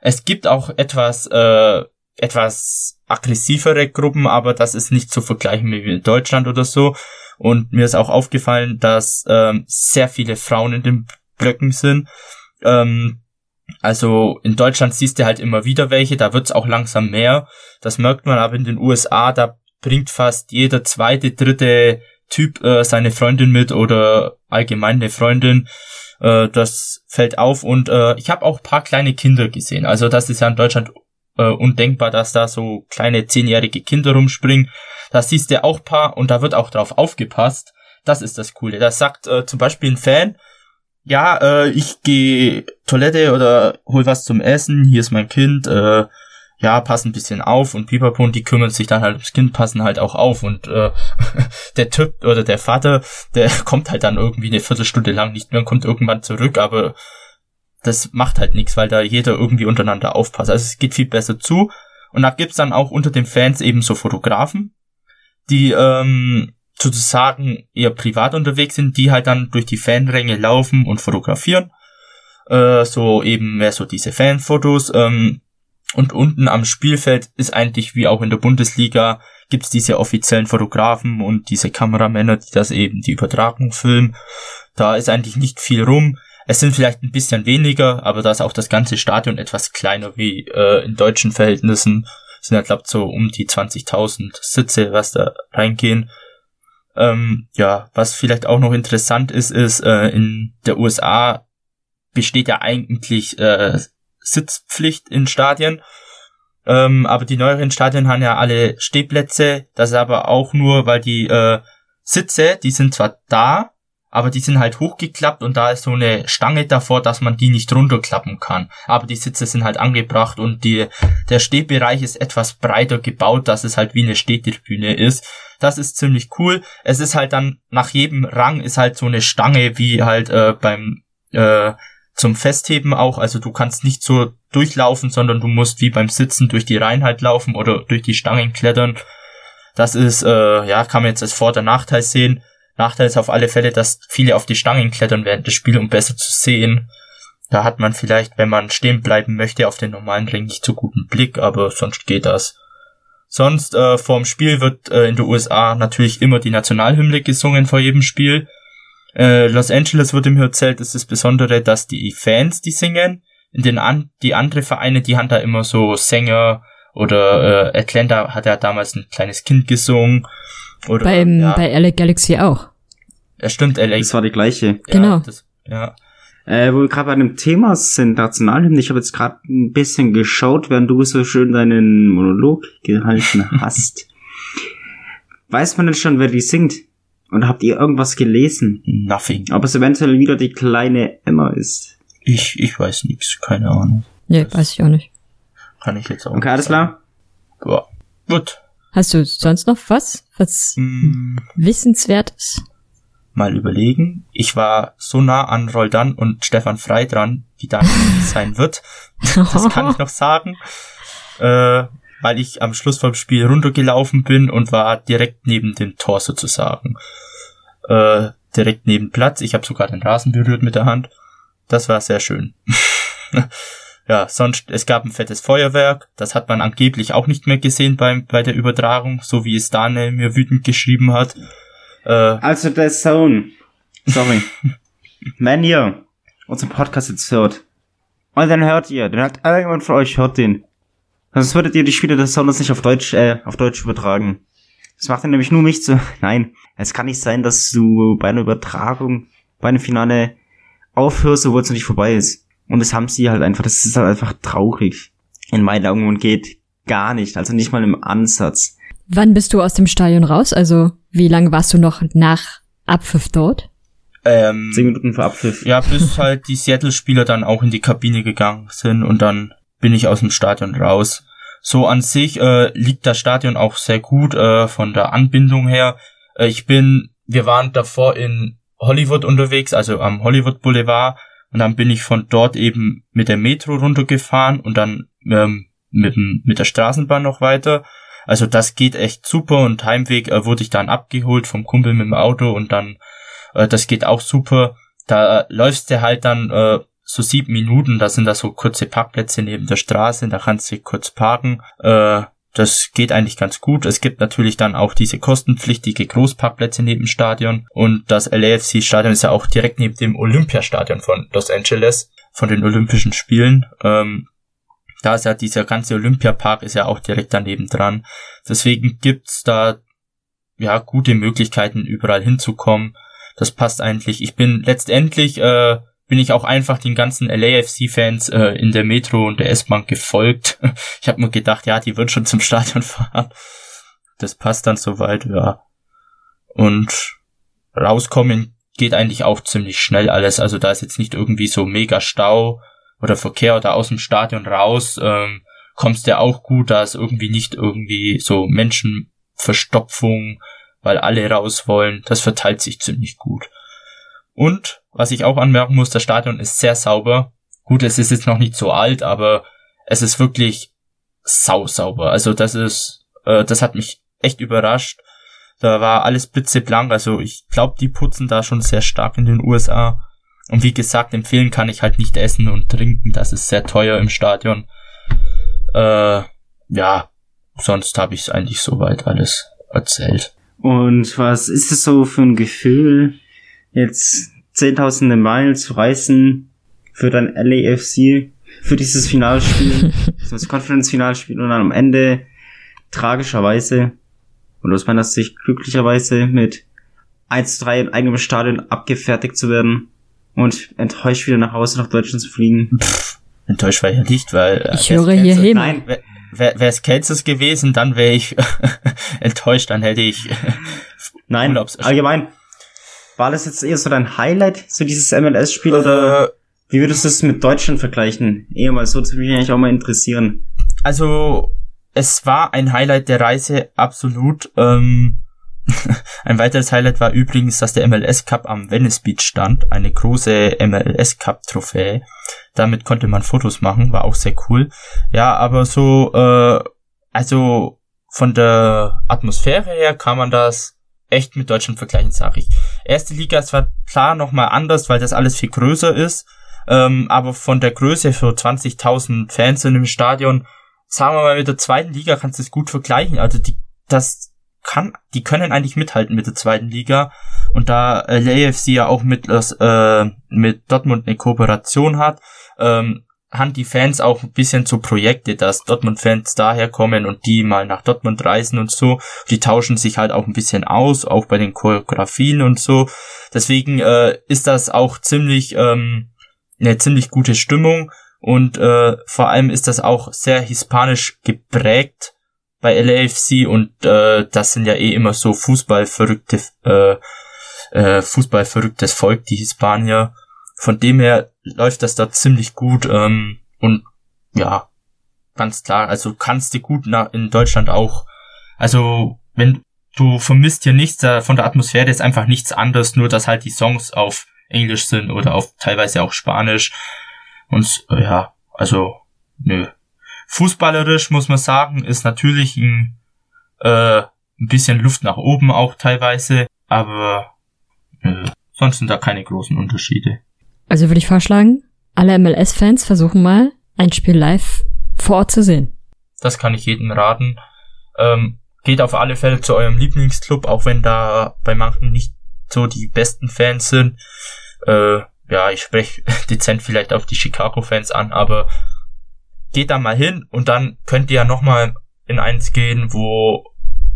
Es gibt auch etwas äh, etwas aggressivere Gruppen, aber das ist nicht zu vergleichen wie in Deutschland oder so. Und mir ist auch aufgefallen, dass ähm, sehr viele Frauen in den Blöcken sind. Ähm, also in Deutschland siehst du halt immer wieder welche, da wird's auch langsam mehr. Das merkt man aber in den USA, da bringt fast jeder zweite, dritte Typ äh, seine Freundin mit oder allgemein eine Freundin. Äh, das fällt auf und äh, ich habe auch paar kleine Kinder gesehen. Also das ist ja in Deutschland äh, undenkbar, dass da so kleine zehnjährige Kinder rumspringen. Da siehst du auch paar und da wird auch drauf aufgepasst. Das ist das Coole. Da sagt äh, zum Beispiel ein Fan, ja, äh, ich gehe Toilette oder hol was zum Essen, hier ist mein Kind, äh, ja, pass ein bisschen auf und Pipapo die kümmern sich dann halt ums Kind, passen halt auch auf und äh, der Typ oder der Vater, der kommt halt dann irgendwie eine Viertelstunde lang nicht mehr und kommt irgendwann zurück, aber das macht halt nichts, weil da jeder irgendwie untereinander aufpasst. Also es geht viel besser zu. Und da gibt's dann auch unter den Fans eben so Fotografen, die ähm, sozusagen eher privat unterwegs sind, die halt dann durch die Fanränge laufen und fotografieren. Äh, so eben mehr so diese Fanfotos. Ähm, und unten am Spielfeld ist eigentlich wie auch in der Bundesliga gibt's diese offiziellen Fotografen und diese Kameramänner, die das eben die Übertragung filmen. Da ist eigentlich nicht viel rum. Es sind vielleicht ein bisschen weniger, aber da ist auch das ganze Stadion etwas kleiner wie äh, in deutschen Verhältnissen. Es sind ja, glaube so um die 20.000 Sitze, was da reingehen. Ähm, ja, was vielleicht auch noch interessant ist, ist, äh, in der USA besteht ja eigentlich äh, Sitzpflicht in Stadien. Ähm, aber die neueren Stadien haben ja alle Stehplätze. Das ist aber auch nur, weil die äh, Sitze, die sind zwar da, aber die sind halt hochgeklappt und da ist so eine Stange davor, dass man die nicht runterklappen kann. Aber die Sitze sind halt angebracht und die, der Stehbereich ist etwas breiter gebaut, dass es halt wie eine Stehtribüne ist. Das ist ziemlich cool. Es ist halt dann nach jedem Rang ist halt so eine Stange wie halt äh, beim äh, zum Festheben auch. Also du kannst nicht so durchlaufen, sondern du musst wie beim Sitzen durch die Reinheit laufen oder durch die Stangen klettern. Das ist, äh, ja, kann man jetzt als Vor- oder Nachteil sehen. Nachteil ist auf alle Fälle, dass viele auf die Stangen klettern während des Spiels, um besser zu sehen. Da hat man vielleicht, wenn man stehen bleiben möchte, auf den normalen Ring nicht so guten Blick, aber sonst geht das. Sonst äh, vorm Spiel wird äh, in den USA natürlich immer die Nationalhymne gesungen vor jedem Spiel. Äh, Los Angeles wird im erzählt, ist das Besondere, dass die Fans die singen. In den an die andere Vereine, die haben da immer so Sänger oder äh, Atlanta hat ja damals ein kleines Kind gesungen. Oder, Beim, ja, Bei LA Galaxy auch. ja, stimmt, LA. Das war die gleiche. Genau. Ja, das, ja. Äh, wo wir gerade bei einem Thema sind, Nationalhymne, ich habe jetzt gerade ein bisschen geschaut, während du so schön deinen Monolog gehalten hast. Weiß man denn schon, wer die singt? Und habt ihr irgendwas gelesen? Nothing. Ob es eventuell wieder die kleine Emma ist? Ich, ich weiß nichts, keine Ahnung. Nee, weiß ich auch nicht. Kann ich jetzt auch Okay, alles nicht klar? Ja. Gut. Hast du sonst noch was, was Hm, wissenswert ist? mal überlegen. Ich war so nah an Roldan und Stefan Frei dran, wie dann sein wird. Das kann ich noch sagen. Äh, weil ich am Schluss vom Spiel runtergelaufen bin und war direkt neben dem Tor sozusagen. Äh, direkt neben Platz. Ich habe sogar den Rasen berührt mit der Hand. Das war sehr schön. ja, sonst, es gab ein fettes Feuerwerk. Das hat man angeblich auch nicht mehr gesehen beim, bei der Übertragung, so wie es Daniel mir wütend geschrieben hat. Äh, Also der Zone. Sorry. Wenn ihr unseren Podcast jetzt hört, und dann hört ihr, dann hat irgendjemand von euch hört den. Sonst würdet ihr die Spiele des Sounders nicht auf Deutsch, äh, auf Deutsch übertragen. Das macht dann nämlich nur mich zu, nein. Es kann nicht sein, dass du bei einer Übertragung, bei einem Finale aufhörst, obwohl es noch nicht vorbei ist. Und das haben sie halt einfach, das ist halt einfach traurig. In meinen Augen und geht gar nicht, also nicht mal im Ansatz. Wann bist du aus dem Stadion raus? Also, wie lange warst du noch nach Abpfiff dort? ähm, Zehn Minuten vor Abpfiff. Ja, bis halt die Seattle-Spieler dann auch in die Kabine gegangen sind und dann bin ich aus dem Stadion raus. So an sich äh, liegt das Stadion auch sehr gut äh, von der Anbindung her. Äh, ich bin, wir waren davor in Hollywood unterwegs, also am Hollywood Boulevard und dann bin ich von dort eben mit der Metro runtergefahren und dann ähm, mit, mit der Straßenbahn noch weiter. Also das geht echt super und Heimweg äh, wurde ich dann abgeholt vom Kumpel mit dem Auto und dann äh, das geht auch super. Da äh, läufst du halt dann äh, so sieben Minuten, da sind da so kurze Parkplätze neben der Straße, da kannst du kurz parken. Äh, das geht eigentlich ganz gut. Es gibt natürlich dann auch diese kostenpflichtige Großparkplätze neben dem Stadion und das LAFC-Stadion ist ja auch direkt neben dem Olympiastadion von Los Angeles, von den Olympischen Spielen. Ähm, da ist ja dieser ganze Olympiapark ist ja auch direkt daneben dran. Deswegen gibt's da ja gute Möglichkeiten überall hinzukommen. Das passt eigentlich. Ich bin letztendlich äh, bin ich auch einfach den ganzen LAFC-Fans äh, in der Metro und der S-Bahn gefolgt. Ich habe mir gedacht, ja, die wird schon zum Stadion fahren. Das passt dann soweit, ja. Und rauskommen geht eigentlich auch ziemlich schnell alles. Also da ist jetzt nicht irgendwie so mega Stau oder Verkehr oder aus dem Stadion raus. Ähm, kommst du auch gut, da ist irgendwie nicht irgendwie so Menschenverstopfung, weil alle raus wollen. Das verteilt sich ziemlich gut. Und was ich auch anmerken muss, das Stadion ist sehr sauber. Gut, es ist jetzt noch nicht so alt, aber es ist wirklich sausauber. Also das ist, äh, das hat mich echt überrascht. Da war alles blitzeblank. Also ich glaube, die putzen da schon sehr stark in den USA. Und wie gesagt, empfehlen kann ich halt nicht essen und trinken. Das ist sehr teuer im Stadion. Äh, ja, sonst habe ich eigentlich soweit alles erzählt. Und was ist es so für ein Gefühl, jetzt zehntausende Meilen zu reisen für dein LAFC, für dieses Finalspiel, das Conference-Finalspiel und dann am Ende tragischerweise und aus meiner Sicht glücklicherweise mit 1 zu 3 in eigenem Stadion abgefertigt zu werden und enttäuscht wieder nach Hause nach Deutschland zu fliegen. Pff, enttäuscht war ich ja nicht, weil... Äh, ich höre hier hin. Nein, wäre es Kansas gewesen, dann wäre ich enttäuscht, dann hätte ich Nein, allgemein. War das jetzt eher so dein Highlight, so dieses MLS-Spiel, äh, oder wie würdest du es mit Deutschland vergleichen? Eher mal so, das würde mich eigentlich auch mal interessieren. Also, es war ein Highlight der Reise, absolut. Ähm, ein weiteres Highlight war übrigens, dass der MLS Cup am Venice Beach stand, eine große MLS Cup Trophäe. Damit konnte man Fotos machen, war auch sehr cool. Ja, aber so, äh, also von der Atmosphäre her kann man das echt mit Deutschland vergleichen, sage ich. Erste Liga ist zwar klar nochmal anders, weil das alles viel größer ist, ähm, aber von der Größe für 20.000 Fans in dem Stadion, sagen wir mal mit der zweiten Liga kannst du es gut vergleichen. Also die, das kann, die können eigentlich mithalten mit der zweiten Liga. Und da äh, LAFC ja auch mit, äh, mit Dortmund eine Kooperation hat, ähm, haben die Fans auch ein bisschen so Projekte, dass Dortmund-Fans daherkommen und die mal nach Dortmund reisen und so. Die tauschen sich halt auch ein bisschen aus, auch bei den Choreografien und so. Deswegen äh, ist das auch ziemlich ähm, eine ziemlich gute Stimmung und äh, vor allem ist das auch sehr hispanisch geprägt bei LAFC und äh, das sind ja eh immer so Fußballverrückte, äh, äh, Fußballverrücktes Volk, die Hispanier. Von dem her läuft das da ziemlich gut ähm, und ja, ganz klar, also kannst du gut nach, in Deutschland auch, also wenn du vermisst hier nichts, da, von der Atmosphäre ist einfach nichts anderes, nur dass halt die Songs auf Englisch sind oder auf teilweise auch Spanisch und äh, ja, also nö, Fußballerisch muss man sagen, ist natürlich ein, äh, ein bisschen Luft nach oben auch teilweise, aber äh, sonst sind da keine großen Unterschiede. Also würde ich vorschlagen, alle MLS-Fans versuchen mal, ein Spiel live vor Ort zu sehen. Das kann ich jedem raten. Ähm, geht auf alle Fälle zu eurem Lieblingsclub, auch wenn da bei manchen nicht so die besten Fans sind. Äh, ja, ich spreche dezent vielleicht auf die Chicago-Fans an, aber geht da mal hin und dann könnt ihr ja nochmal in eins gehen, wo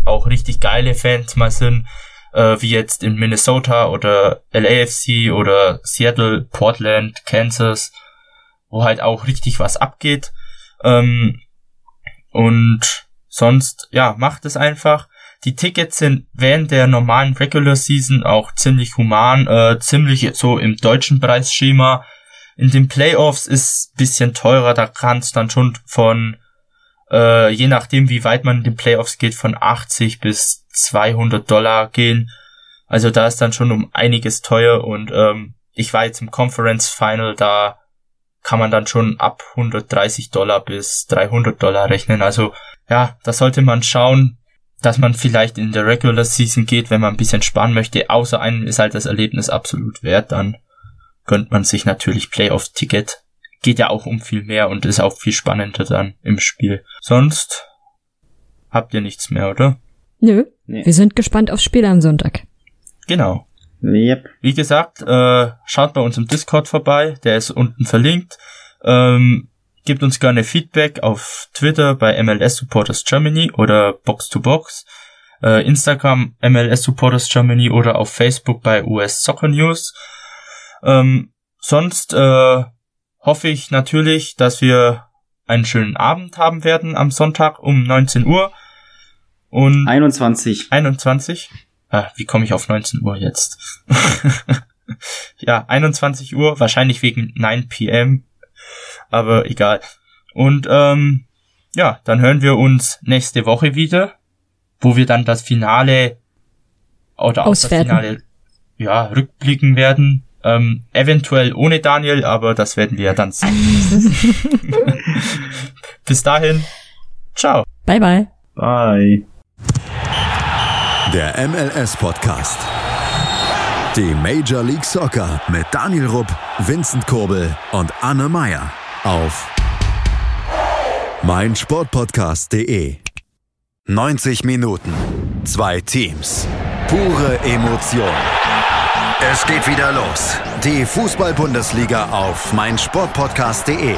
auch richtig geile Fans mal sind, äh, wie jetzt in Minnesota oder LAFC oder Seattle, Portland, Kansas, wo halt auch richtig was abgeht. Ähm, und sonst, ja, macht es einfach. Die Tickets sind während der normalen Regular Season auch ziemlich human, äh, ziemlich so im deutschen Preisschema in den Playoffs ist bisschen teurer, da kann es dann schon von, äh, je nachdem wie weit man in den Playoffs geht, von 80 bis 200 Dollar gehen. Also da ist dann schon um einiges teuer und ähm, ich war jetzt im Conference Final, da kann man dann schon ab 130 Dollar bis 300 Dollar rechnen. Also ja, da sollte man schauen, dass man vielleicht in der Regular Season geht, wenn man ein bisschen sparen möchte. Außer einem ist halt das Erlebnis absolut wert dann gönnt man sich natürlich Playoff-Ticket. Geht ja auch um viel mehr und ist auch viel spannender dann im Spiel. Sonst habt ihr nichts mehr, oder? Nö. Nee. Wir sind gespannt aufs Spiel am Sonntag. Genau. Yep. Wie gesagt, äh, schaut bei uns im Discord vorbei, der ist unten verlinkt. Ähm, gebt uns gerne Feedback auf Twitter bei MLS Supporters Germany oder Box to Box, äh, Instagram MLS Supporters Germany oder auf Facebook bei US Soccer News. Ähm, sonst äh, hoffe ich natürlich, dass wir einen schönen Abend haben werden am Sonntag um 19 Uhr. Und 21. 21? Ah, wie komme ich auf 19 Uhr jetzt? ja, 21 Uhr, wahrscheinlich wegen 9 p.m. Aber egal. Und ähm, ja, dann hören wir uns nächste Woche wieder, wo wir dann das Finale oder auch Auswerten. das Finale ja, rückblicken werden Ähm, eventuell ohne Daniel, aber das werden wir ja dann sehen. Bis dahin, ciao. Bye bye. Bye. Der MLS Podcast. Die Major League Soccer mit Daniel Rupp, Vincent Kurbel und Anne Meyer auf meinsportpodcast.de. 90 Minuten, zwei Teams, pure Emotion. Es geht wieder los. Die Fußball-Bundesliga auf meinsportpodcast.de.